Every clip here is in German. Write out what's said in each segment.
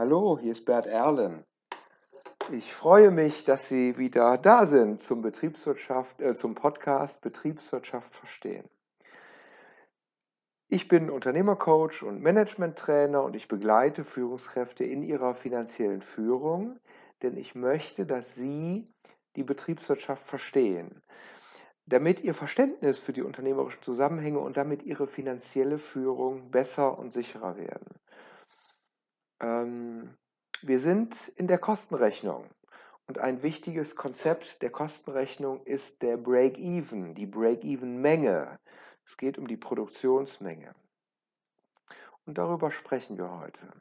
Hallo, hier ist Bert Erlen. Ich freue mich, dass Sie wieder da sind zum Betriebswirtschaft, äh, zum Podcast Betriebswirtschaft verstehen. Ich bin Unternehmercoach und Managementtrainer und ich begleite Führungskräfte in ihrer finanziellen Führung, denn ich möchte, dass Sie die Betriebswirtschaft verstehen, damit Ihr Verständnis für die unternehmerischen Zusammenhänge und damit Ihre finanzielle Führung besser und sicherer werden. Ähm, wir sind in der Kostenrechnung und ein wichtiges Konzept der Kostenrechnung ist der Break-Even, die Break-Even-Menge. Es geht um die Produktionsmenge. Und darüber sprechen wir heute.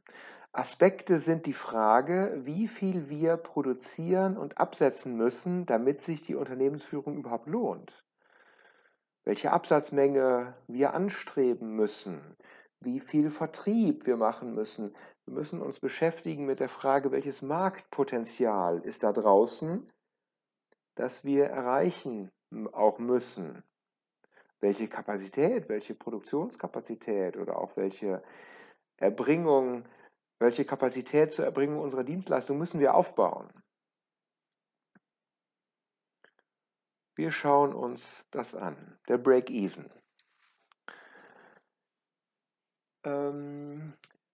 Aspekte sind die Frage, wie viel wir produzieren und absetzen müssen, damit sich die Unternehmensführung überhaupt lohnt. Welche Absatzmenge wir anstreben müssen, wie viel Vertrieb wir machen müssen. Wir müssen uns beschäftigen mit der Frage, welches Marktpotenzial ist da draußen, das wir erreichen auch müssen. Welche Kapazität, welche Produktionskapazität oder auch welche Erbringung, welche Kapazität zur Erbringung unserer Dienstleistung müssen wir aufbauen. Wir schauen uns das an, der Break-Even. Ähm,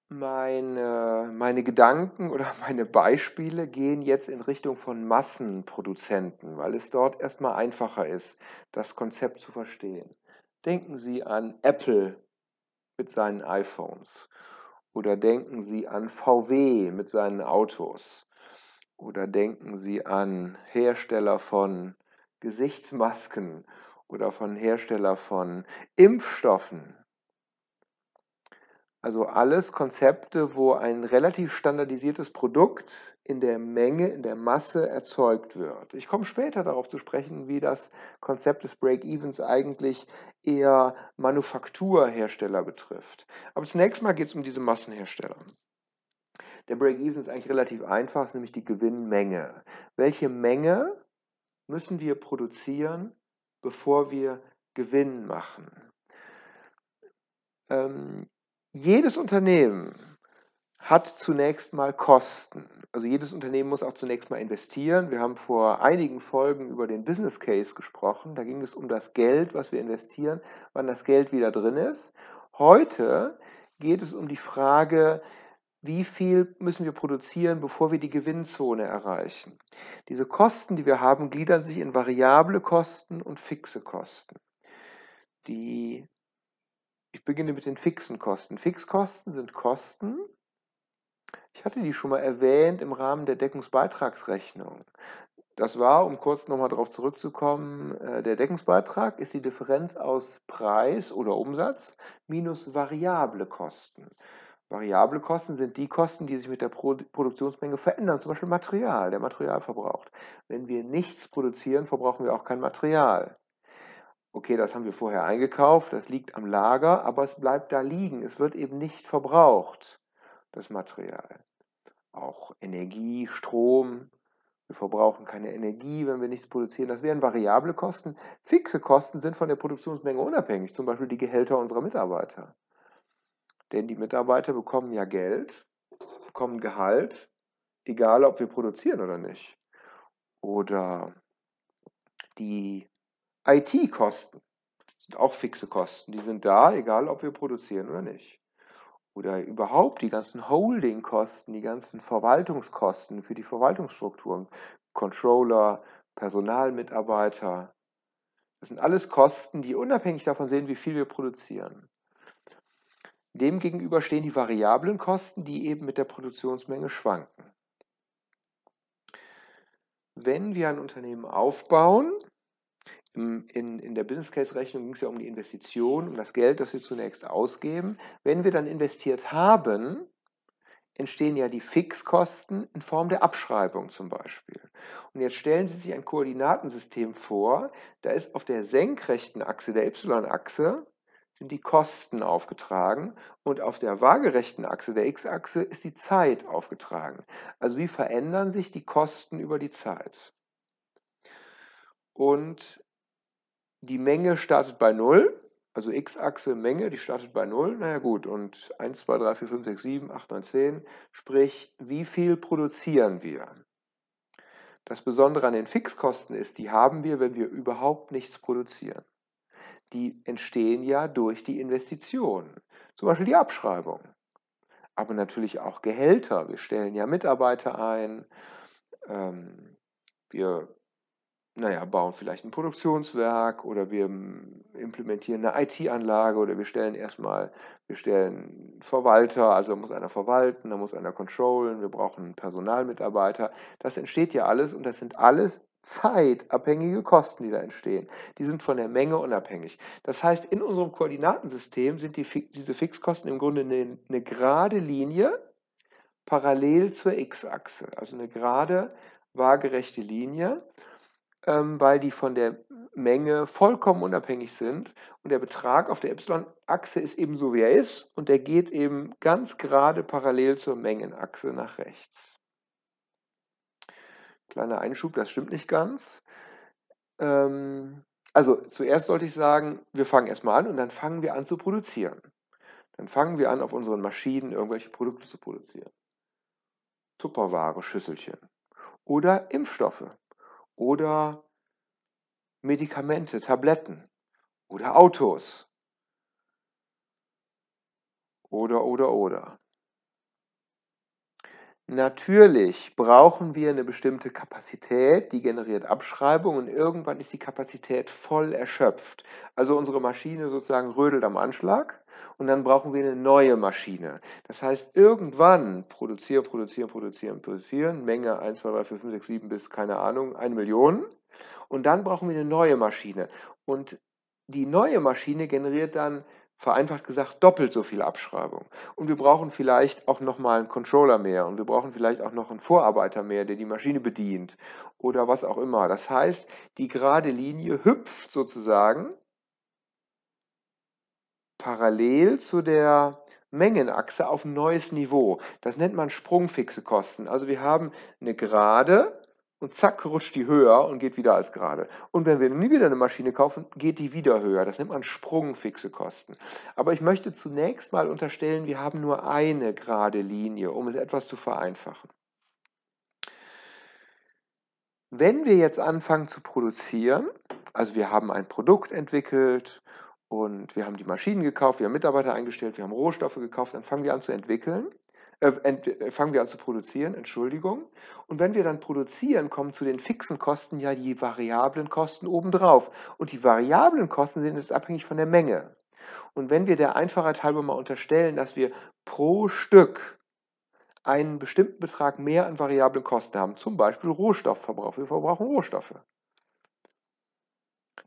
meine, meine Gedanken oder meine Beispiele gehen jetzt in Richtung von Massenproduzenten, weil es dort erstmal einfacher ist, das Konzept zu verstehen. Denken Sie an Apple mit seinen iPhones oder denken Sie an VW mit seinen Autos oder denken Sie an Hersteller von Gesichtsmasken oder von Hersteller von Impfstoffen also alles Konzepte, wo ein relativ standardisiertes Produkt in der Menge, in der Masse erzeugt wird. Ich komme später darauf zu sprechen, wie das Konzept des Break-Evens eigentlich eher Manufakturhersteller betrifft. Aber zunächst mal geht es um diese Massenhersteller. Der Break-Even ist eigentlich relativ einfach, nämlich die Gewinnmenge. Welche Menge müssen wir produzieren, bevor wir Gewinn machen? Ähm, jedes Unternehmen hat zunächst mal Kosten. Also jedes Unternehmen muss auch zunächst mal investieren. Wir haben vor einigen Folgen über den Business Case gesprochen. Da ging es um das Geld, was wir investieren, wann das Geld wieder drin ist. Heute geht es um die Frage, wie viel müssen wir produzieren, bevor wir die Gewinnzone erreichen. Diese Kosten, die wir haben, gliedern sich in variable Kosten und fixe Kosten. Die ich beginne mit den fixen Kosten. Fixkosten sind Kosten, ich hatte die schon mal erwähnt im Rahmen der Deckungsbeitragsrechnung. Das war, um kurz nochmal darauf zurückzukommen, äh, der Deckungsbeitrag ist die Differenz aus Preis oder Umsatz minus variable Kosten. Variable Kosten sind die Kosten, die sich mit der Produktionsmenge verändern, zum Beispiel Material, der Material verbraucht. Wenn wir nichts produzieren, verbrauchen wir auch kein Material okay, das haben wir vorher eingekauft, das liegt am Lager, aber es bleibt da liegen. Es wird eben nicht verbraucht, das Material. Auch Energie, Strom. Wir verbrauchen keine Energie, wenn wir nichts produzieren. Das wären variable Kosten. Fixe Kosten sind von der Produktionsmenge unabhängig, zum Beispiel die Gehälter unserer Mitarbeiter. Denn die Mitarbeiter bekommen ja Geld, bekommen Gehalt, egal ob wir produzieren oder nicht. Oder die IT-Kosten sind auch fixe Kosten. Die sind da, egal ob wir produzieren oder nicht. Oder überhaupt die ganzen Holding-Kosten, die ganzen Verwaltungskosten für die Verwaltungsstrukturen, Controller, Personalmitarbeiter. Das sind alles Kosten, die unabhängig davon sind, wie viel wir produzieren. Demgegenüber stehen die variablen Kosten, die eben mit der Produktionsmenge schwanken. Wenn wir ein Unternehmen aufbauen, in, in der Business Case Rechnung ging es ja um die Investition, um das Geld, das wir zunächst ausgeben. Wenn wir dann investiert haben, entstehen ja die Fixkosten in Form der Abschreibung zum Beispiel. Und jetzt stellen Sie sich ein Koordinatensystem vor, da ist auf der senkrechten Achse, der Y-Achse, sind die Kosten aufgetragen und auf der waagerechten Achse, der X-Achse, ist die Zeit aufgetragen. Also wie verändern sich die Kosten über die Zeit? Und die Menge startet bei 0 Also x-Achse Menge, die startet bei 0. Na ja gut, und 1, 2, 3, 4, 5, 6, 7, 8, 9, 10. Sprich, wie viel produzieren wir? Das Besondere an den Fixkosten ist, die haben wir, wenn wir überhaupt nichts produzieren. Die entstehen ja durch die Investitionen, zum Beispiel die Abschreibung. Aber natürlich auch Gehälter. Wir stellen ja Mitarbeiter ein. Ähm, wir naja, bauen vielleicht ein Produktionswerk oder wir implementieren eine IT-Anlage oder wir stellen erstmal, wir stellen Verwalter, also muss einer verwalten, da muss einer controllen, wir brauchen Personalmitarbeiter. Das entsteht ja alles und das sind alles zeitabhängige Kosten, die da entstehen. Die sind von der Menge unabhängig. Das heißt, in unserem Koordinatensystem sind die, diese Fixkosten im Grunde eine, eine gerade Linie parallel zur x-Achse, also eine gerade waagerechte Linie ähm, weil die von der Menge vollkommen unabhängig sind und der Betrag auf der y-Achse ist eben so, wie er ist und der geht eben ganz gerade parallel zur Mengenachse nach rechts. Kleiner Einschub, das stimmt nicht ganz. Ähm, also zuerst sollte ich sagen, wir fangen erstmal an und dann fangen wir an zu produzieren. Dann fangen wir an, auf unseren Maschinen irgendwelche Produkte zu produzieren. Tupperware, Schüsselchen. Oder Impfstoffe oder Medikamente, Tabletten oder Autos oder, oder, oder. Natürlich brauchen wir eine bestimmte Kapazität, die generiert Abschreibung und irgendwann ist die Kapazität voll erschöpft. Also unsere Maschine sozusagen rödelt am Anschlag und dann brauchen wir eine neue Maschine. Das heißt, irgendwann produzieren, produzieren, produzieren, produzieren, Menge 1, 2, 3, 4, 5, 6, 7 bis, keine Ahnung, eine Million. Und dann brauchen wir eine neue Maschine. Und die neue Maschine generiert dann vereinfacht gesagt doppelt so viel Abschreibung. Und wir brauchen vielleicht auch nochmal einen Controller mehr und wir brauchen vielleicht auch noch einen Vorarbeiter mehr, der die Maschine bedient oder was auch immer. Das heißt, die gerade Linie hüpft sozusagen parallel zu der Mengenachse auf ein neues Niveau. Das nennt man sprungfixe Kosten. Also wir haben eine Gerade und zack rutscht die höher und geht wieder als gerade. Und wenn wir nie wieder eine Maschine kaufen, geht die wieder höher. Das nennt man sprungfixe Kosten. Aber ich möchte zunächst mal unterstellen, wir haben nur eine gerade Linie, um es etwas zu vereinfachen. Wenn wir jetzt anfangen zu produzieren, also wir haben ein Produkt entwickelt und wir haben die Maschinen gekauft, wir haben Mitarbeiter eingestellt, wir haben Rohstoffe gekauft, dann fangen wir an zu entwickeln äh, äh, fangen wir an zu produzieren, Entschuldigung. Und wenn wir dann produzieren, kommen zu den fixen Kosten ja die variablen Kosten obendrauf. Und die variablen Kosten sind jetzt abhängig von der Menge. Und wenn wir der Einfachheit halber mal unterstellen, dass wir pro Stück einen bestimmten Betrag mehr an variablen Kosten haben, zum Beispiel Rohstoffverbrauch, wir verbrauchen Rohstoffe,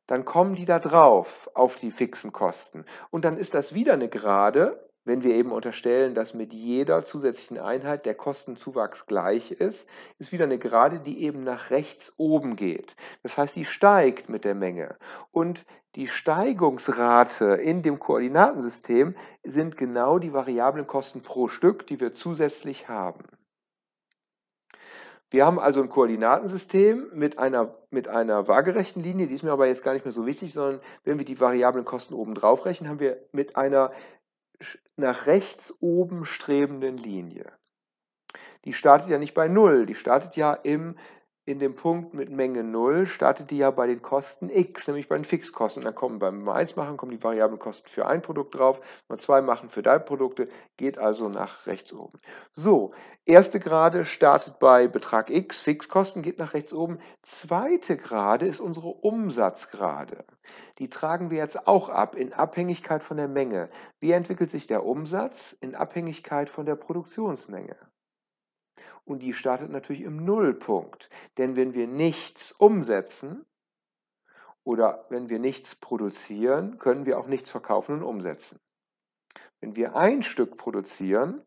dann kommen die da drauf auf die fixen Kosten. Und dann ist das wieder eine Gerade, wenn wir eben unterstellen, dass mit jeder zusätzlichen Einheit der Kostenzuwachs gleich ist, ist wieder eine Gerade, die eben nach rechts oben geht. Das heißt, die steigt mit der Menge. Und die Steigungsrate in dem Koordinatensystem sind genau die variablen Kosten pro Stück, die wir zusätzlich haben. Wir haben also ein Koordinatensystem mit einer, mit einer waagerechten Linie, die ist mir aber jetzt gar nicht mehr so wichtig, sondern wenn wir die variablen Kosten oben drauf rechnen, haben wir mit einer nach rechts oben strebenden Linie. Die startet ja nicht bei 0, die startet ja im, in dem Punkt mit Menge 0, startet die ja bei den Kosten x, nämlich bei den Fixkosten. Dann kommen beim 1 machen, kommen die variablen Kosten für ein Produkt drauf, wenn wir 2 machen für drei Produkte, geht also nach rechts oben. So, erste Gerade startet bei Betrag x, Fixkosten geht nach rechts oben. Zweite Gerade ist unsere Umsatzgrade die tragen wir jetzt auch ab in Abhängigkeit von der Menge. Wie entwickelt sich der Umsatz? In Abhängigkeit von der Produktionsmenge. Und die startet natürlich im Nullpunkt. Denn wenn wir nichts umsetzen oder wenn wir nichts produzieren, können wir auch nichts verkaufen und umsetzen. Wenn wir ein Stück produzieren,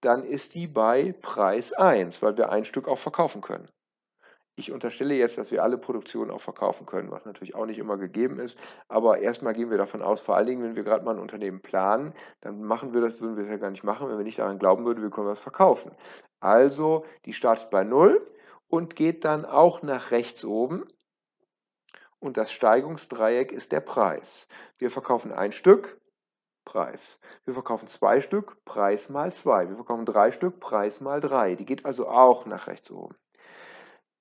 dann ist die bei Preis 1, weil wir ein Stück auch verkaufen können. Ich unterstelle jetzt, dass wir alle Produktionen auch verkaufen können, was natürlich auch nicht immer gegeben ist. Aber erstmal gehen wir davon aus, vor allen Dingen, wenn wir gerade mal ein Unternehmen planen, dann machen wir das, würden wir es ja gar nicht machen, wenn wir nicht daran glauben würden, wir können was verkaufen. Also, die startet bei 0 und geht dann auch nach rechts oben und das Steigungsdreieck ist der Preis. Wir verkaufen ein Stück, Preis. Wir verkaufen zwei Stück, Preis mal zwei. Wir verkaufen drei Stück, Preis mal drei. Die geht also auch nach rechts oben.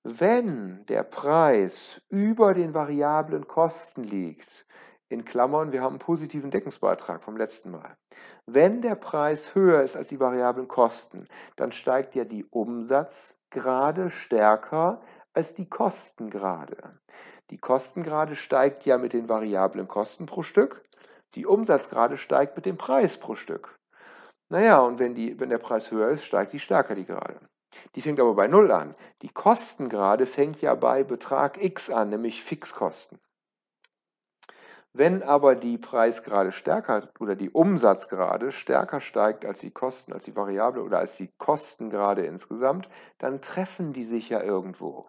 Wenn der Preis über den variablen Kosten liegt, in Klammern, wir haben einen positiven Deckungsbeitrag vom letzten Mal. Wenn der Preis höher ist als die variablen Kosten, dann steigt ja die Umsatzgrade stärker als die Kostengrade. Die Kostengrade steigt ja mit den variablen Kosten pro Stück, die Umsatzgrade steigt mit dem Preis pro Stück. Naja, und wenn, die, wenn der Preis höher ist, steigt die stärker die Gerade. Die fängt aber bei 0 an. Die Kostengrade fängt ja bei Betrag x an, nämlich Fixkosten. Wenn aber die Preisgrade stärker oder die Umsatzgrade stärker steigt als die Kosten, als die Variable oder als die Kostengrade insgesamt, dann treffen die sich ja irgendwo.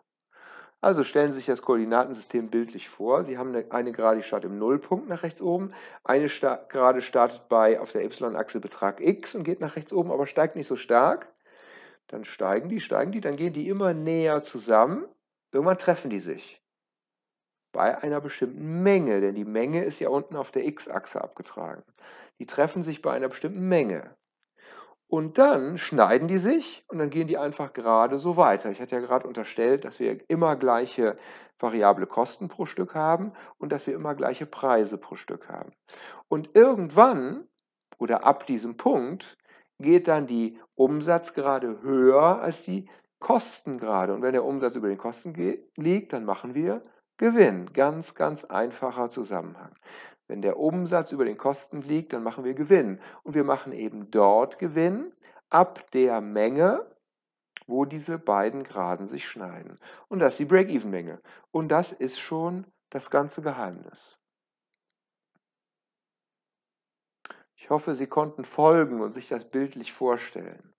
Also stellen Sie sich das Koordinatensystem bildlich vor. Sie haben eine, Gerade, die startet im Nullpunkt nach rechts oben. Eine Gerade startet bei auf der y-Achse Betrag x und geht nach rechts oben, aber steigt nicht so stark. Dann steigen die, steigen die, dann gehen die immer näher zusammen. Irgendwann treffen die sich bei einer bestimmten Menge, denn die Menge ist ja unten auf der x-Achse abgetragen. Die treffen sich bei einer bestimmten Menge. Und dann schneiden die sich und dann gehen die einfach gerade so weiter. Ich hatte ja gerade unterstellt, dass wir immer gleiche variable Kosten pro Stück haben und dass wir immer gleiche Preise pro Stück haben. Und irgendwann oder ab diesem Punkt geht dann die Umsatzgrade höher als die Kostengrade. Und wenn der Umsatz über den Kosten liegt, dann machen wir Gewinn. Ganz, ganz einfacher Zusammenhang. Wenn der Umsatz über den Kosten liegt, dann machen wir Gewinn. Und wir machen eben dort Gewinn ab der Menge, wo diese beiden Graden sich schneiden. Und das ist die Break-Even-Menge. Und das ist schon das ganze Geheimnis. Ich hoffe, Sie konnten folgen und sich das bildlich vorstellen.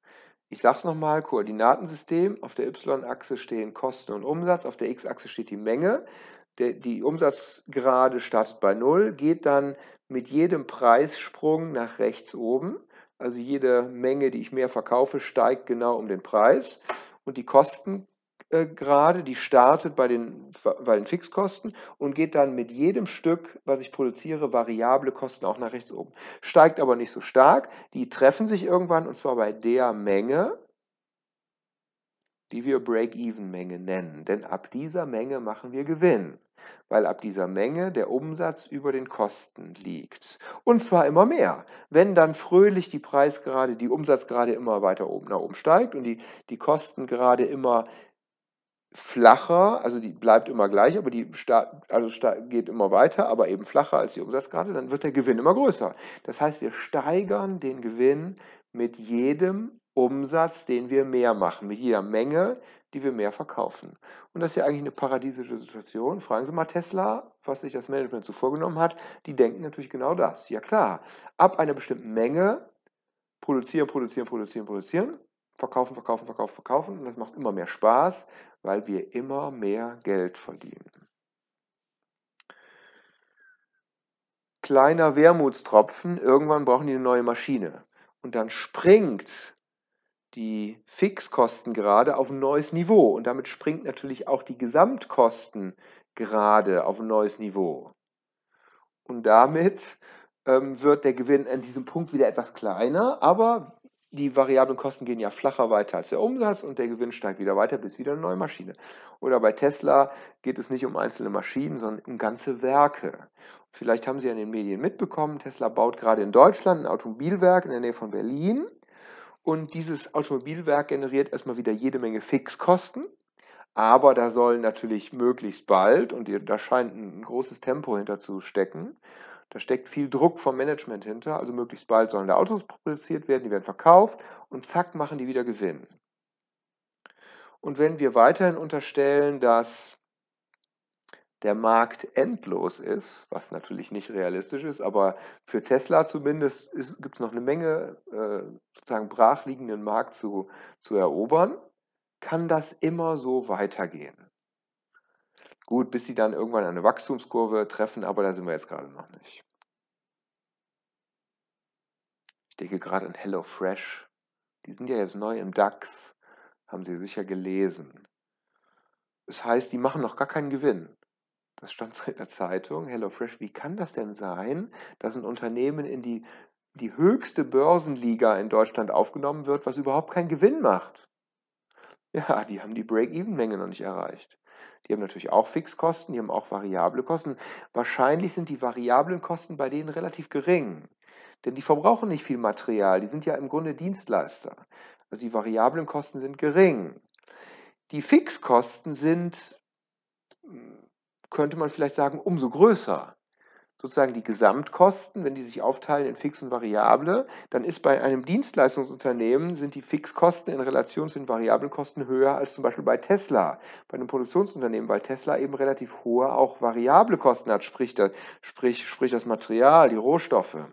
Ich sage es nochmal, Koordinatensystem, auf der y-Achse stehen Kosten und Umsatz, auf der x-Achse steht die Menge. Der, die Umsatzgrade startet bei 0, geht dann mit jedem Preissprung nach rechts oben. Also jede Menge, die ich mehr verkaufe, steigt genau um den Preis. Und die Kosten gerade, die startet bei den, bei den Fixkosten und geht dann mit jedem Stück, was ich produziere, variable Kosten auch nach rechts oben. Steigt aber nicht so stark. Die treffen sich irgendwann und zwar bei der Menge, die wir Break-Even-Menge nennen. Denn ab dieser Menge machen wir Gewinn, weil ab dieser Menge der Umsatz über den Kosten liegt. Und zwar immer mehr. Wenn dann fröhlich die Preisgrade, die Umsatzgrade immer weiter oben nach oben steigt und die, die Kostengrade immer flacher, also die bleibt immer gleich, aber die also geht immer weiter, aber eben flacher als die Umsatzgrade, dann wird der Gewinn immer größer. Das heißt, wir steigern den Gewinn mit jedem Umsatz, den wir mehr machen, mit jeder Menge, die wir mehr verkaufen. Und das ist ja eigentlich eine paradiesische Situation. Fragen Sie mal Tesla, was sich das Management so vorgenommen hat. Die denken natürlich genau das. Ja klar, ab einer bestimmten Menge produzieren, produzieren, produzieren, produzieren, verkaufen, verkaufen, verkaufen, verkaufen. Und das macht immer mehr Spaß, weil wir immer mehr Geld verdienen. Kleiner Wermutstropfen, irgendwann brauchen die eine neue Maschine. Und dann springt die Fixkosten gerade auf ein neues Niveau. Und damit springt natürlich auch die Gesamtkosten gerade auf ein neues Niveau. Und damit ähm, wird der Gewinn an diesem Punkt wieder etwas kleiner, aber die variablen Kosten gehen ja flacher weiter als der Umsatz und der Gewinn steigt wieder weiter, bis wieder eine neue Maschine. Oder bei Tesla geht es nicht um einzelne Maschinen, sondern um ganze Werke. Vielleicht haben Sie ja in den Medien mitbekommen, Tesla baut gerade in Deutschland ein Automobilwerk in der Nähe von Berlin. Und dieses Automobilwerk generiert erstmal wieder jede Menge Fixkosten. Aber da soll natürlich möglichst bald, und da scheint ein großes Tempo hinter zu stecken, da steckt viel Druck vom Management hinter, also möglichst bald sollen da Autos produziert werden, die werden verkauft und zack machen die wieder Gewinn. Und wenn wir weiterhin unterstellen, dass der Markt endlos ist, was natürlich nicht realistisch ist, aber für Tesla zumindest gibt es noch eine Menge äh, sozusagen brachliegenden Markt zu, zu erobern, kann das immer so weitergehen. Gut, bis sie dann irgendwann eine Wachstumskurve treffen, aber da sind wir jetzt gerade noch nicht. Ich denke gerade an HelloFresh. Die sind ja jetzt neu im DAX, haben Sie sicher gelesen. Das heißt, die machen noch gar keinen Gewinn. das stand so in der Zeitung, HelloFresh, wie kann das denn sein, dass ein Unternehmen in die, die höchste Börsenliga in Deutschland aufgenommen wird, was überhaupt keinen Gewinn macht? Ja, die haben die Break-Even-Menge noch nicht erreicht. Die haben natürlich auch Fixkosten, die haben auch variable Kosten. Wahrscheinlich sind die variablen Kosten bei denen relativ gering, denn die verbrauchen nicht viel Material, die sind ja im Grunde Dienstleister. Also die variablen Kosten sind gering. Die Fixkosten sind, könnte man vielleicht sagen, umso größer sozusagen die Gesamtkosten, wenn die sich aufteilen in Fix und Variable, dann ist bei einem Dienstleistungsunternehmen sind die Fixkosten in Relation zu den variablen Kosten höher als zum Beispiel bei Tesla. Bei einem Produktionsunternehmen, weil Tesla eben relativ hohe auch variable Kosten hat, sprich sprich, sprich das Material, die Rohstoffe,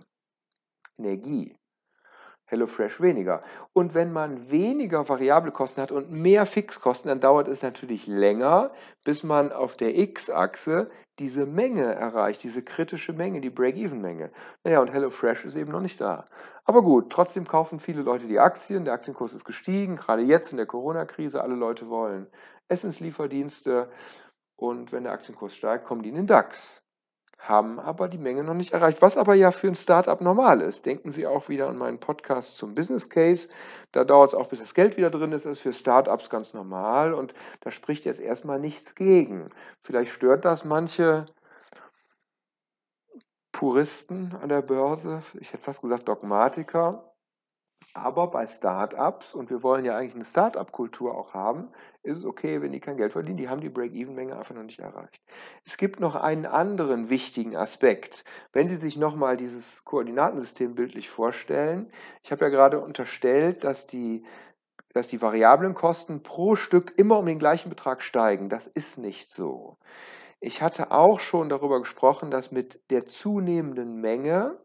Energie. HelloFresh weniger. Und wenn man weniger variable Kosten hat und mehr Fixkosten, dann dauert es natürlich länger, bis man auf der X-Achse diese Menge erreicht, diese kritische Menge, die Break-Even-Menge. Naja, und HelloFresh ist eben noch nicht da. Aber gut, trotzdem kaufen viele Leute die Aktien, der Aktienkurs ist gestiegen, gerade jetzt in der Corona-Krise, alle Leute wollen Essenslieferdienste und wenn der Aktienkurs steigt, kommen die in den DAX haben aber die Menge noch nicht erreicht, was aber ja für ein Startup normal ist. Denken Sie auch wieder an meinen Podcast zum Business Case. Da dauert es auch, bis das Geld wieder drin ist. Das ist für Startups ganz normal und da spricht jetzt erstmal nichts gegen. Vielleicht stört das manche Puristen an der Börse, ich hätte fast gesagt Dogmatiker, aber bei Startups, und wir wollen ja eigentlich eine Startup-Kultur auch haben, ist es okay, wenn die kein Geld verdienen. Die haben die Break-Even-Menge einfach noch nicht erreicht. Es gibt noch einen anderen wichtigen Aspekt. Wenn Sie sich nochmal dieses Koordinatensystem bildlich vorstellen, ich habe ja gerade unterstellt, dass die, dass die variablen Kosten pro Stück immer um den gleichen Betrag steigen. Das ist nicht so. Ich hatte auch schon darüber gesprochen, dass mit der zunehmenden Menge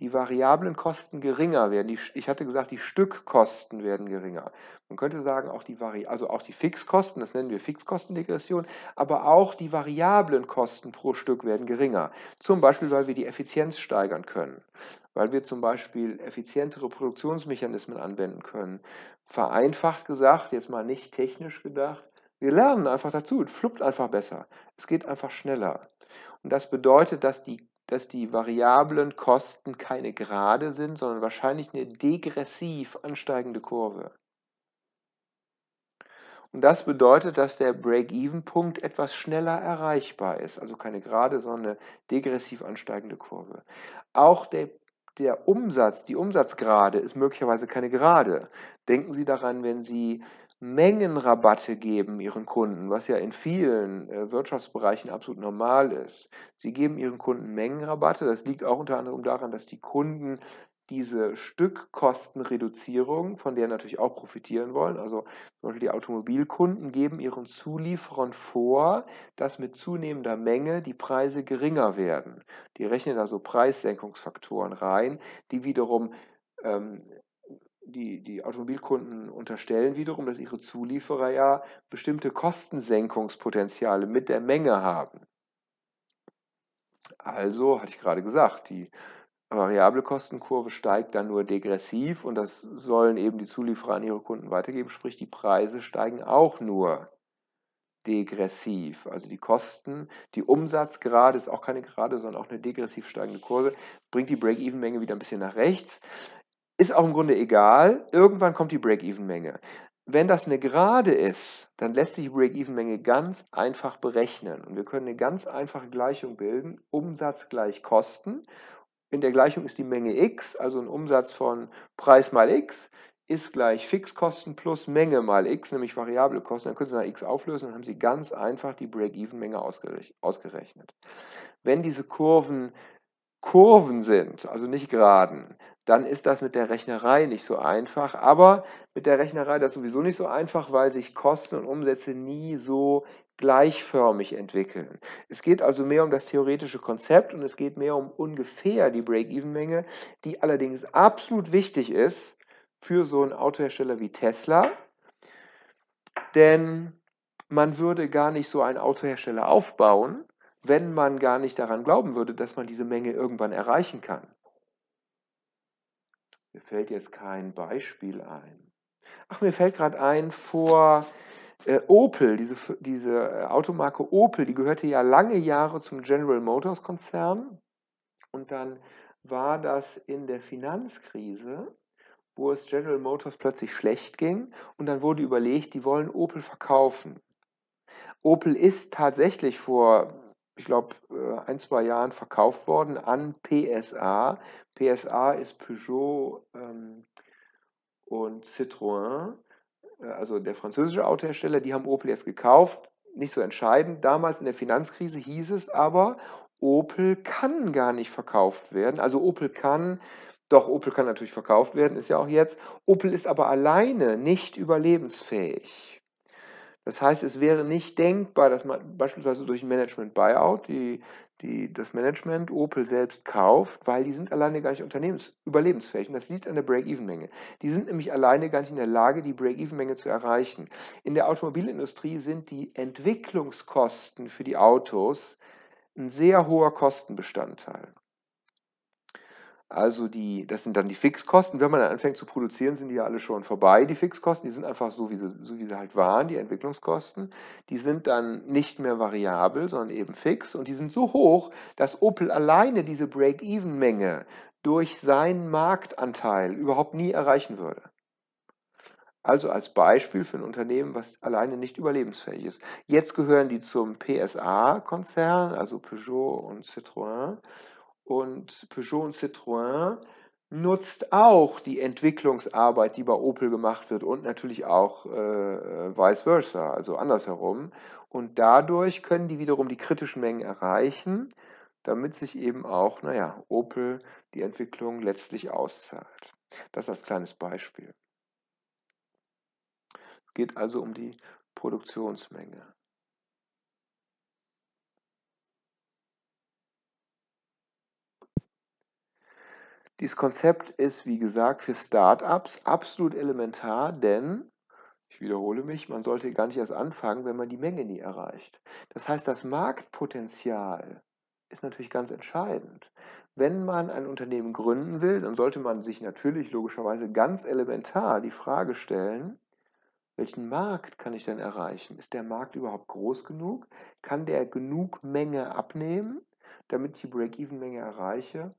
die variablen Kosten geringer werden. Die, ich hatte gesagt, die Stückkosten werden geringer. Man könnte sagen, auch die, Vari also auch die Fixkosten, das nennen wir Fixkostendegression, aber auch die variablen Kosten pro Stück werden geringer. Zum Beispiel, weil wir die Effizienz steigern können, weil wir zum Beispiel effizientere Produktionsmechanismen anwenden können. Vereinfacht gesagt, jetzt mal nicht technisch gedacht, wir lernen einfach dazu, es fluppt einfach besser, es geht einfach schneller. Und das bedeutet, dass die dass die variablen Kosten keine gerade sind, sondern wahrscheinlich eine degressiv ansteigende Kurve. Und das bedeutet, dass der Break-Even-Punkt etwas schneller erreichbar ist. Also keine gerade, sondern eine degressiv ansteigende Kurve. Auch der, der Umsatz, die Umsatzgrade ist möglicherweise keine gerade. Denken Sie daran, wenn Sie Mengenrabatte geben ihren Kunden, was ja in vielen äh, Wirtschaftsbereichen absolut normal ist. Sie geben ihren Kunden Mengenrabatte. Das liegt auch unter anderem daran, dass die Kunden diese Stückkostenreduzierung, von der natürlich auch profitieren wollen, also zum Beispiel die Automobilkunden geben ihren Zulieferern vor, dass mit zunehmender Menge die Preise geringer werden. Die rechnen also Preissenkungsfaktoren rein, die wiederum ähm, die, die Automobilkunden unterstellen wiederum, dass ihre Zulieferer ja bestimmte Kostensenkungspotenziale mit der Menge haben. Also, hatte ich gerade gesagt, die variable Kostenkurve steigt dann nur degressiv und das sollen eben die Zulieferer an ihre Kunden weitergeben, sprich die Preise steigen auch nur degressiv. Also die Kosten, die Umsatzgrade ist auch keine gerade, sondern auch eine degressiv steigende Kurve, bringt die Break-Even-Menge wieder ein bisschen nach rechts. Ist auch im Grunde egal. Irgendwann kommt die Break-Even-Menge. Wenn das eine Gerade ist, dann lässt sich die Break-Even-Menge ganz einfach berechnen. Und wir können eine ganz einfache Gleichung bilden. Umsatz gleich Kosten. In der Gleichung ist die Menge x, also ein Umsatz von Preis mal x, ist gleich Fixkosten plus Menge mal x, nämlich variable Kosten. Dann können Sie nach x auflösen und haben Sie ganz einfach die Break-Even-Menge ausgerechnet. Wenn diese Kurven Kurven sind, also nicht geraden, dann ist das mit der Rechnerei nicht so einfach. Aber mit der Rechnerei das sowieso nicht so einfach, weil sich Kosten und Umsätze nie so gleichförmig entwickeln. Es geht also mehr um das theoretische Konzept und es geht mehr um ungefähr die Break-Even-Menge, die allerdings absolut wichtig ist für so einen Autohersteller wie Tesla. Denn man würde gar nicht so einen Autohersteller aufbauen, wenn man gar nicht daran glauben würde, dass man diese Menge irgendwann erreichen kann. Mir fällt jetzt kein Beispiel ein. Ach, mir fällt gerade ein, vor Äh, Opel, diese, diese äh, Automarke Opel, die gehörte ja lange Jahre zum General Motors Konzern. Und dann war das in der Finanzkrise, wo es General Motors plötzlich schlecht ging. Und dann wurde überlegt, die wollen Opel verkaufen. Opel ist tatsächlich vor, ich glaube, äh, ein, zwei Jahren verkauft worden an PSA. PSA ist Peugeot ähm, und Citroën. Äh, also der französische Autohersteller, die haben Opel jetzt gekauft. Nicht so entscheidend. Damals in der Finanzkrise hieß es aber, Opel kann gar nicht verkauft werden. Also Opel kann, doch Opel kann natürlich verkauft werden, ist ja auch jetzt. Opel ist aber alleine nicht überlebensfähig. Das heißt, es wäre nicht denkbar, dass man beispielsweise durch Management-Buyout die, die, das Management Opel selbst kauft, weil die sind alleine gar nicht überlebensfähig. Und das liegt an der Break-Even-Menge. Die sind nämlich alleine gar nicht in der Lage, die Break-Even-Menge zu erreichen. In der Automobilindustrie sind die Entwicklungskosten für die Autos ein sehr hoher Kostenbestandteil. Also die, das sind dann die Fixkosten. Wenn man dann anfängt zu produzieren, sind die ja alle schon vorbei, die Fixkosten. Die sind einfach so, wie sie, so wie sie halt waren, die Entwicklungskosten. Die sind dann nicht mehr variabel, sondern eben fix. Und die sind so hoch, dass Opel alleine diese Break-Even-Menge durch seinen Marktanteil überhaupt nie erreichen würde. Also als Beispiel für ein Unternehmen, was alleine nicht überlebensfähig ist. Jetzt gehören die zum PSA-Konzern, also Peugeot und Citroën und Peugeot und Citroën nutzt auch die Entwicklungsarbeit, die bei Opel gemacht wird und natürlich auch äh, vice versa, also andersherum. Und dadurch können die wiederum die kritischen Mengen erreichen, damit sich eben auch, naja, Opel die Entwicklung letztlich auszahlt. Das als kleines Beispiel. Es geht also um die Produktionsmenge. Dieses Konzept ist, wie gesagt, für Startups absolut elementar, denn, ich wiederhole mich, man sollte gar nicht erst anfangen, wenn man die Menge nie erreicht. Das heißt, das Marktpotenzial ist natürlich ganz entscheidend. Wenn man ein Unternehmen gründen will, dann sollte man sich natürlich logischerweise ganz elementar die Frage stellen, welchen Markt kann ich denn erreichen? Ist der Markt überhaupt groß genug? Kann der genug Menge abnehmen, damit ich die Break-Even-Menge erreiche?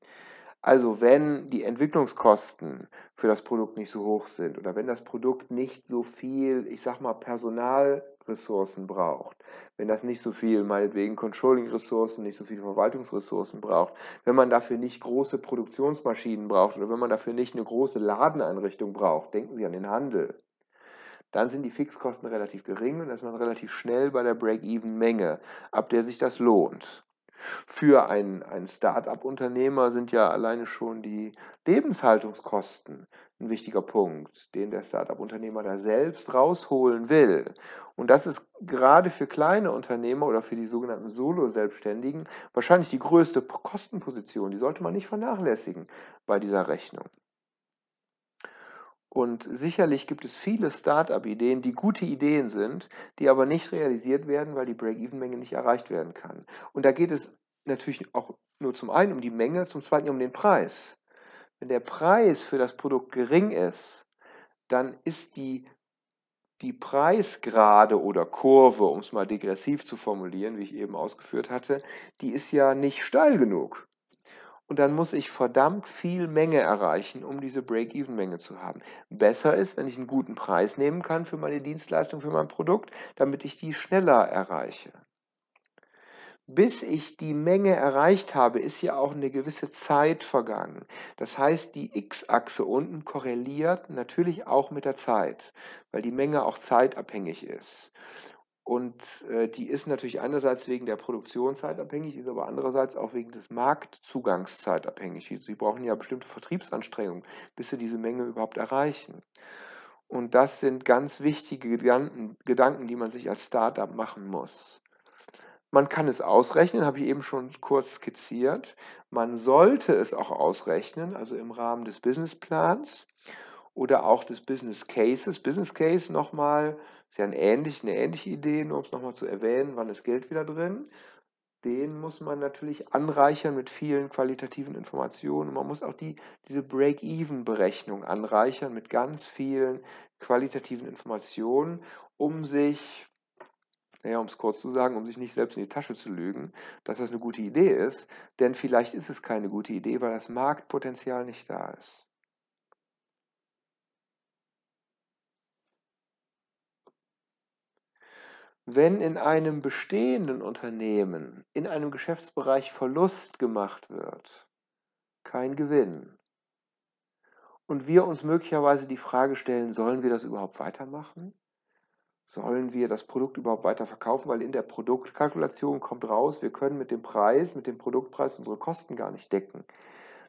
Also wenn die Entwicklungskosten für das Produkt nicht so hoch sind oder wenn das Produkt nicht so viel, ich sag mal, Personalressourcen braucht, wenn das nicht so viel, meinetwegen Controlling-Ressourcen, nicht so viel Verwaltungsressourcen braucht, wenn man dafür nicht große Produktionsmaschinen braucht oder wenn man dafür nicht eine große Ladeneinrichtung braucht, denken Sie an den Handel, dann sind die Fixkosten relativ gering und ist man relativ schnell bei der Break-Even-Menge, ab der sich das lohnt. Für einen, einen Start-up-Unternehmer sind ja alleine schon die Lebenshaltungskosten ein wichtiger Punkt, den der Start-up-Unternehmer da selbst rausholen will. Und das ist gerade für kleine Unternehmer oder für die sogenannten Solo-Selbstständigen wahrscheinlich die größte Kostenposition. Die sollte man nicht vernachlässigen bei dieser Rechnung. Und sicherlich gibt es viele Start-up-Ideen, die gute Ideen sind, die aber nicht realisiert werden, weil die Break-Even-Menge nicht erreicht werden kann. Und da geht es natürlich auch nur zum einen um die Menge, zum zweiten um den Preis. Wenn der Preis für das Produkt gering ist, dann ist die, die Preisgrade oder Kurve, um es mal degressiv zu formulieren, wie ich eben ausgeführt hatte, die ist ja nicht steil genug. Und dann muss ich verdammt viel Menge erreichen, um diese Break-Even-Menge zu haben. Besser ist, wenn ich einen guten Preis nehmen kann für meine Dienstleistung, für mein Produkt, damit ich die schneller erreiche. Bis ich die Menge erreicht habe, ist ja auch eine gewisse Zeit vergangen. Das heißt, die x-Achse unten korreliert natürlich auch mit der Zeit, weil die Menge auch zeitabhängig ist. Und äh, die ist natürlich einerseits wegen der Produktionszeit abhängig, ist aber andererseits auch wegen des Marktzugangszeit abhängig. Sie brauchen ja bestimmte Vertriebsanstrengungen, bis sie diese Menge überhaupt erreichen. Und das sind ganz wichtige Gedanken, Gedanken die man sich als Startup machen muss. Man kann es ausrechnen, habe ich eben schon kurz skizziert. Man sollte es auch ausrechnen, also im Rahmen des Businessplans oder auch des Business Cases. Business Case nochmal ist ja ein ähnlich, eine ähnliche Idee, nur um es nochmal zu erwähnen, wann ist Geld wieder drin. den muss man natürlich anreichern mit vielen qualitativen Informationen. Man muss auch die, diese Break-Even-Berechnung anreichern mit ganz vielen qualitativen Informationen, um sich, naja, um es kurz zu sagen, um sich nicht selbst in die Tasche zu lügen, dass das eine gute Idee ist. Denn vielleicht ist es keine gute Idee, weil das Marktpotenzial nicht da ist. Wenn in einem bestehenden Unternehmen, in einem Geschäftsbereich Verlust gemacht wird, kein Gewinn, und wir uns möglicherweise die Frage stellen, sollen wir das überhaupt weitermachen? Sollen wir das Produkt überhaupt weiter verkaufen? Weil in der Produktkalkulation kommt raus, wir können mit dem Preis, mit dem Produktpreis unsere Kosten gar nicht decken.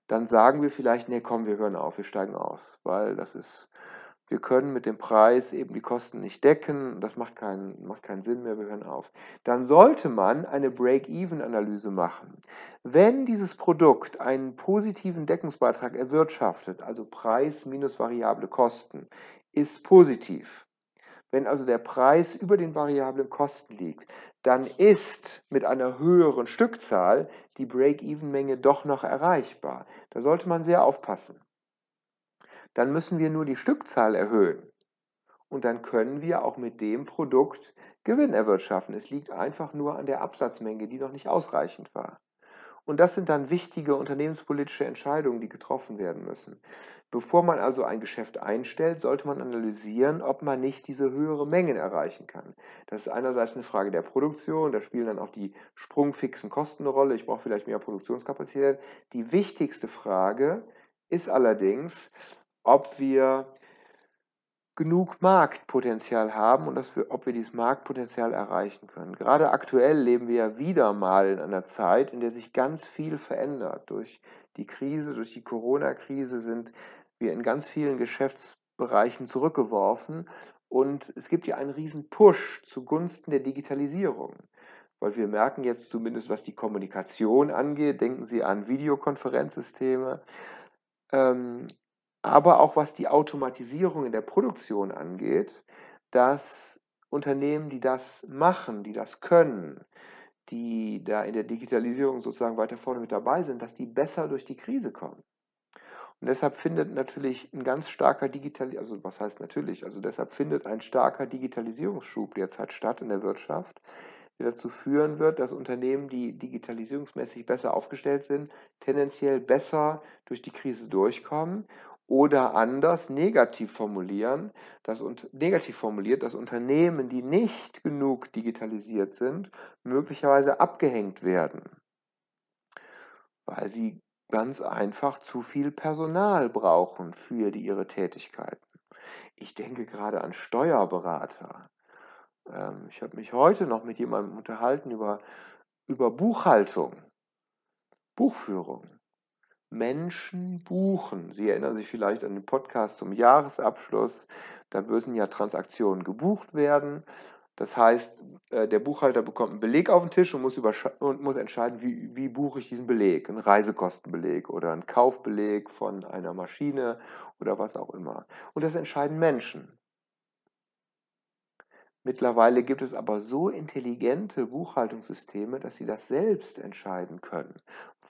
Dann sagen wir vielleicht, nee, komm, wir hören auf, wir steigen aus, weil das ist wir können mit dem Preis eben die Kosten nicht decken, das macht keinen, macht keinen Sinn mehr, wir hören auf. Dann sollte man eine Break-Even-Analyse machen. Wenn dieses Produkt einen positiven Deckungsbeitrag erwirtschaftet, also Preis minus variable Kosten, ist positiv. Wenn also der Preis über den variablen Kosten liegt, dann ist mit einer höheren Stückzahl die Break-Even-Menge doch noch erreichbar. Da sollte man sehr aufpassen dann müssen wir nur die Stückzahl erhöhen. Und dann können wir auch mit dem Produkt Gewinn erwirtschaften. Es liegt einfach nur an der Absatzmenge, die noch nicht ausreichend war. Und das sind dann wichtige unternehmenspolitische Entscheidungen, die getroffen werden müssen. Bevor man also ein Geschäft einstellt, sollte man analysieren, ob man nicht diese höhere Mengen erreichen kann. Das ist einerseits eine Frage der Produktion, da spielen dann auch die sprungfixen Kosten eine Rolle. Ich brauche vielleicht mehr Produktionskapazität. Die wichtigste Frage ist allerdings, ob wir genug Marktpotenzial haben und dass wir, ob wir dieses Marktpotenzial erreichen können. Gerade aktuell leben wir ja wieder mal in einer Zeit, in der sich ganz viel verändert. Durch die Krise, durch die Corona-Krise sind wir in ganz vielen Geschäftsbereichen zurückgeworfen und es gibt ja einen riesen Push zugunsten der Digitalisierung. Weil wir merken jetzt zumindest, was die Kommunikation angeht, denken Sie an Videokonferenzsysteme, ähm, aber auch was die Automatisierung in der Produktion angeht, dass Unternehmen, die das machen, die das können, die da in der Digitalisierung sozusagen weiter vorne mit dabei sind, dass die besser durch die Krise kommen. Und deshalb findet natürlich ein ganz starker Digital, also was heißt natürlich, also deshalb findet ein starker Digitalisierungsschub derzeit statt in der Wirtschaft, der dazu führen wird, dass Unternehmen, die digitalisierungsmäßig besser aufgestellt sind, tendenziell besser durch die Krise durchkommen oder anders negativ formulieren, dass, negativ formuliert, dass Unternehmen, die nicht genug digitalisiert sind, möglicherweise abgehängt werden, weil sie ganz einfach zu viel Personal brauchen für die, ihre Tätigkeiten. Ich denke gerade an Steuerberater. Ähm, ich habe mich heute noch mit jemandem unterhalten über, über Buchhaltung, Buchführung. Menschen buchen. Sie erinnern sich vielleicht an den Podcast zum Jahresabschluss. Da müssen ja Transaktionen gebucht werden. Das heißt, äh, der Buchhalter bekommt einen Beleg auf den Tisch und muss, und muss entscheiden, wie, wie buche ich diesen Beleg. Einen Reisekostenbeleg oder einen Kaufbeleg von einer Maschine oder was auch immer. Und das entscheiden Menschen. Mittlerweile gibt es aber so intelligente Buchhaltungssysteme, dass sie das selbst entscheiden können,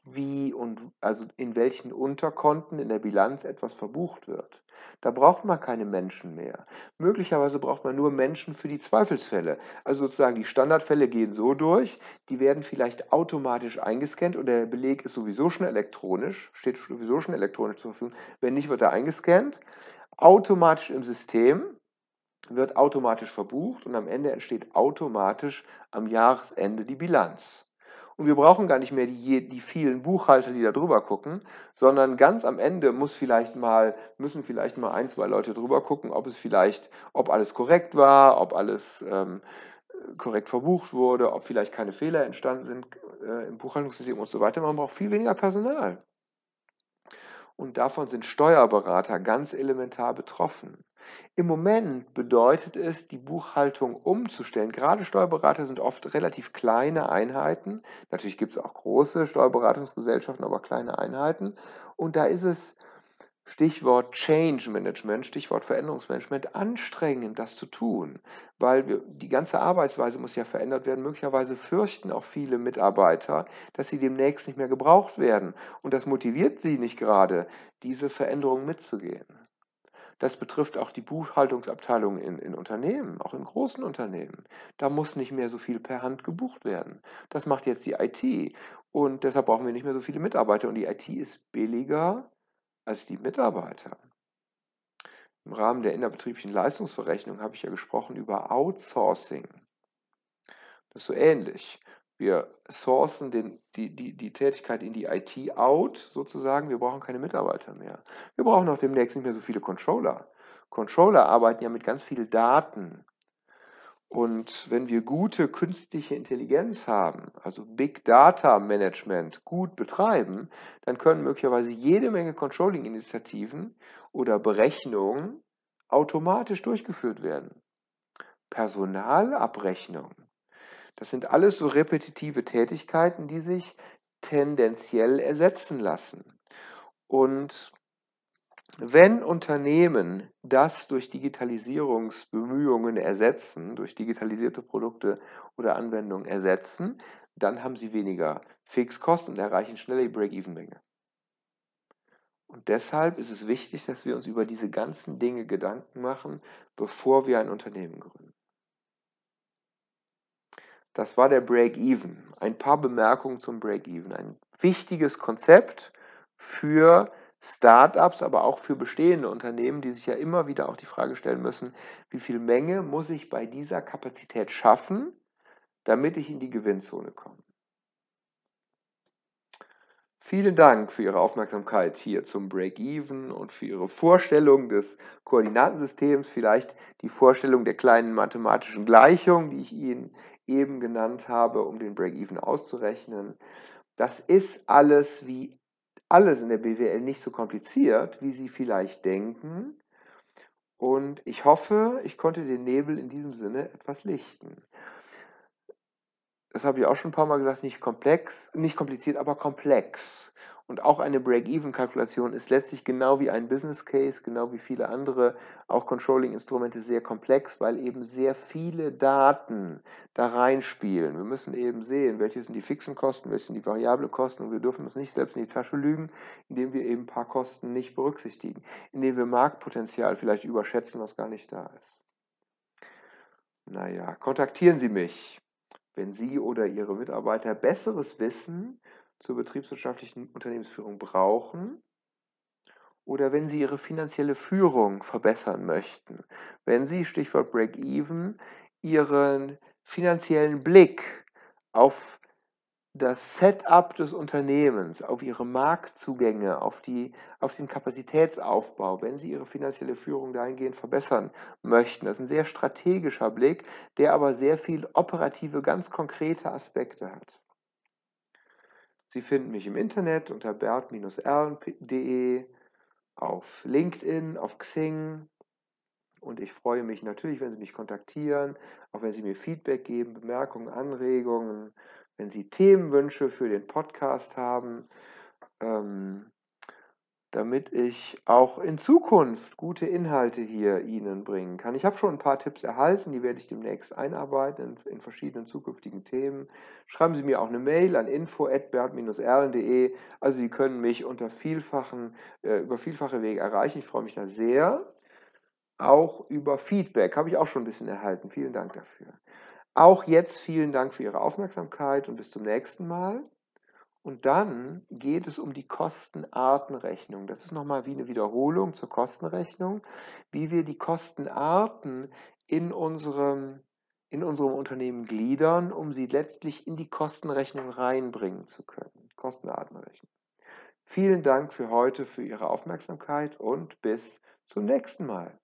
wie und also in welchen Unterkonten in der Bilanz etwas verbucht wird. Da braucht man keine Menschen mehr. Möglicherweise braucht man nur Menschen für die Zweifelsfälle. Also sozusagen die Standardfälle gehen so durch, die werden vielleicht automatisch eingescannt und der Beleg ist sowieso schon elektronisch, steht sowieso schon elektronisch zur Verfügung. Wenn nicht, wird er eingescannt, automatisch im System wird automatisch verbucht und am Ende entsteht automatisch am Jahresende die Bilanz. Und wir brauchen gar nicht mehr die, die vielen Buchhalter, die da drüber gucken, sondern ganz am Ende muss vielleicht mal, müssen vielleicht mal ein, zwei Leute drüber gucken, ob es vielleicht, ob alles korrekt war, ob alles ähm, korrekt verbucht wurde, ob vielleicht keine Fehler entstanden sind äh, im Buchhaltungssystem und so weiter. Man braucht viel weniger Personal. Und davon sind Steuerberater ganz elementar betroffen. Im Moment bedeutet es, die Buchhaltung umzustellen. Gerade Steuerberater sind oft relativ kleine Einheiten. Natürlich gibt es auch große Steuerberatungsgesellschaften, aber kleine Einheiten. Und da ist es Stichwort Change Management, Stichwort Veränderungsmanagement, anstrengend, das zu tun, weil wir, die ganze Arbeitsweise muss ja verändert werden. Möglicherweise fürchten auch viele Mitarbeiter, dass sie demnächst nicht mehr gebraucht werden. Und das motiviert sie nicht gerade, diese Veränderungen mitzugehen. Das betrifft auch die Buchhaltungsabteilung in, in Unternehmen, auch in großen Unternehmen. Da muss nicht mehr so viel per Hand gebucht werden. Das macht jetzt die IT. Und deshalb brauchen wir nicht mehr so viele Mitarbeiter. Und die IT ist billiger als die Mitarbeiter. Im Rahmen der innerbetrieblichen Leistungsverrechnung habe ich ja gesprochen über Outsourcing. Das ist so ähnlich. Wir sourcen den, die, die, die Tätigkeit in die IT out, sozusagen. Wir brauchen keine Mitarbeiter mehr. Wir brauchen auch demnächst nicht mehr so viele Controller. Controller arbeiten ja mit ganz vielen Daten. Und wenn wir gute künstliche Intelligenz haben, also Big Data Management gut betreiben, dann können möglicherweise jede Menge Controlling-Initiativen oder Berechnungen automatisch durchgeführt werden. Personalabrechnung. Das sind alles so repetitive Tätigkeiten, die sich tendenziell ersetzen lassen. Und wenn Unternehmen das durch Digitalisierungsbemühungen ersetzen, durch digitalisierte Produkte oder Anwendungen ersetzen, dann haben sie weniger Fixkosten und erreichen schneller die Break-Even-Menge. Und deshalb ist es wichtig, dass wir uns über diese ganzen Dinge Gedanken machen, bevor wir ein Unternehmen gründen. Das war der Break-Even. Ein paar Bemerkungen zum Break-Even. Ein wichtiges Konzept für Startups, aber auch für bestehende Unternehmen, die sich ja immer wieder auch die Frage stellen müssen, wie viel Menge muss ich bei dieser Kapazität schaffen, damit ich in die Gewinnzone komme. Vielen Dank für Ihre Aufmerksamkeit hier zum Break-Even und für Ihre Vorstellung des Koordinatensystems, vielleicht die Vorstellung der kleinen mathematischen Gleichung, die ich Ihnen eben genannt habe, um den Break-Even auszurechnen. Das ist alles wie alles in der BWL nicht so kompliziert, wie Sie vielleicht denken. Und ich hoffe, ich konnte den Nebel in diesem Sinne etwas lichten. Das habe ich auch schon ein paar Mal gesagt, nicht komplex, nicht kompliziert, aber komplex. Und auch eine Break-Even-Kalkulation ist letztlich genau wie ein Business Case, genau wie viele andere, auch Controlling-Instrumente sehr komplex, weil eben sehr viele Daten da reinspielen. Wir müssen eben sehen, welche sind die fixen Kosten, welche sind die variablen Kosten und wir dürfen uns nicht selbst in die Tasche lügen, indem wir eben ein paar Kosten nicht berücksichtigen, indem wir Marktpotenzial vielleicht überschätzen, was gar nicht da ist. Naja, kontaktieren Sie mich, wenn Sie oder Ihre Mitarbeiter besseres Wissen zur betriebswirtschaftlichen Unternehmensführung brauchen oder wenn Sie Ihre finanzielle Führung verbessern möchten. Wenn Sie, Stichwort Break-Even, Ihren finanziellen Blick auf das Setup des Unternehmens, auf Ihre Marktzugänge, auf, die, auf den Kapazitätsaufbau, wenn Sie Ihre finanzielle Führung dahingehend verbessern möchten. Das ist ein sehr strategischer Blick, der aber sehr viel operative, ganz konkrete Aspekte hat. Sie finden mich im Internet unter bert-erlen.de, auf LinkedIn, auf Xing. Und ich freue mich natürlich, wenn Sie mich kontaktieren, auch wenn Sie mir Feedback geben, Bemerkungen, Anregungen, wenn Sie Themenwünsche für den Podcast haben. Ähm, damit ich auch in Zukunft gute Inhalte hier Ihnen bringen kann. Ich habe schon ein paar Tipps erhalten, die werde ich demnächst einarbeiten in, in verschiedenen zukünftigen Themen. Schreiben Sie mir auch eine Mail an info@bert-erlen.de. Also Sie können mich unter vielfachen, äh, über vielfache Wege erreichen. Ich freue mich da sehr. Auch über Feedback habe ich auch schon ein bisschen erhalten. Vielen Dank dafür. Auch jetzt vielen Dank für Ihre Aufmerksamkeit und bis zum nächsten Mal. Und dann geht es um die Kostenartenrechnung. Das ist nochmal wie eine Wiederholung zur Kostenrechnung, wie wir die Kostenarten in unserem, in unserem Unternehmen gliedern, um sie letztlich in die Kostenrechnung reinbringen zu können. Kostenartenrechnung. Vielen Dank für heute, für Ihre Aufmerksamkeit und bis zum nächsten Mal.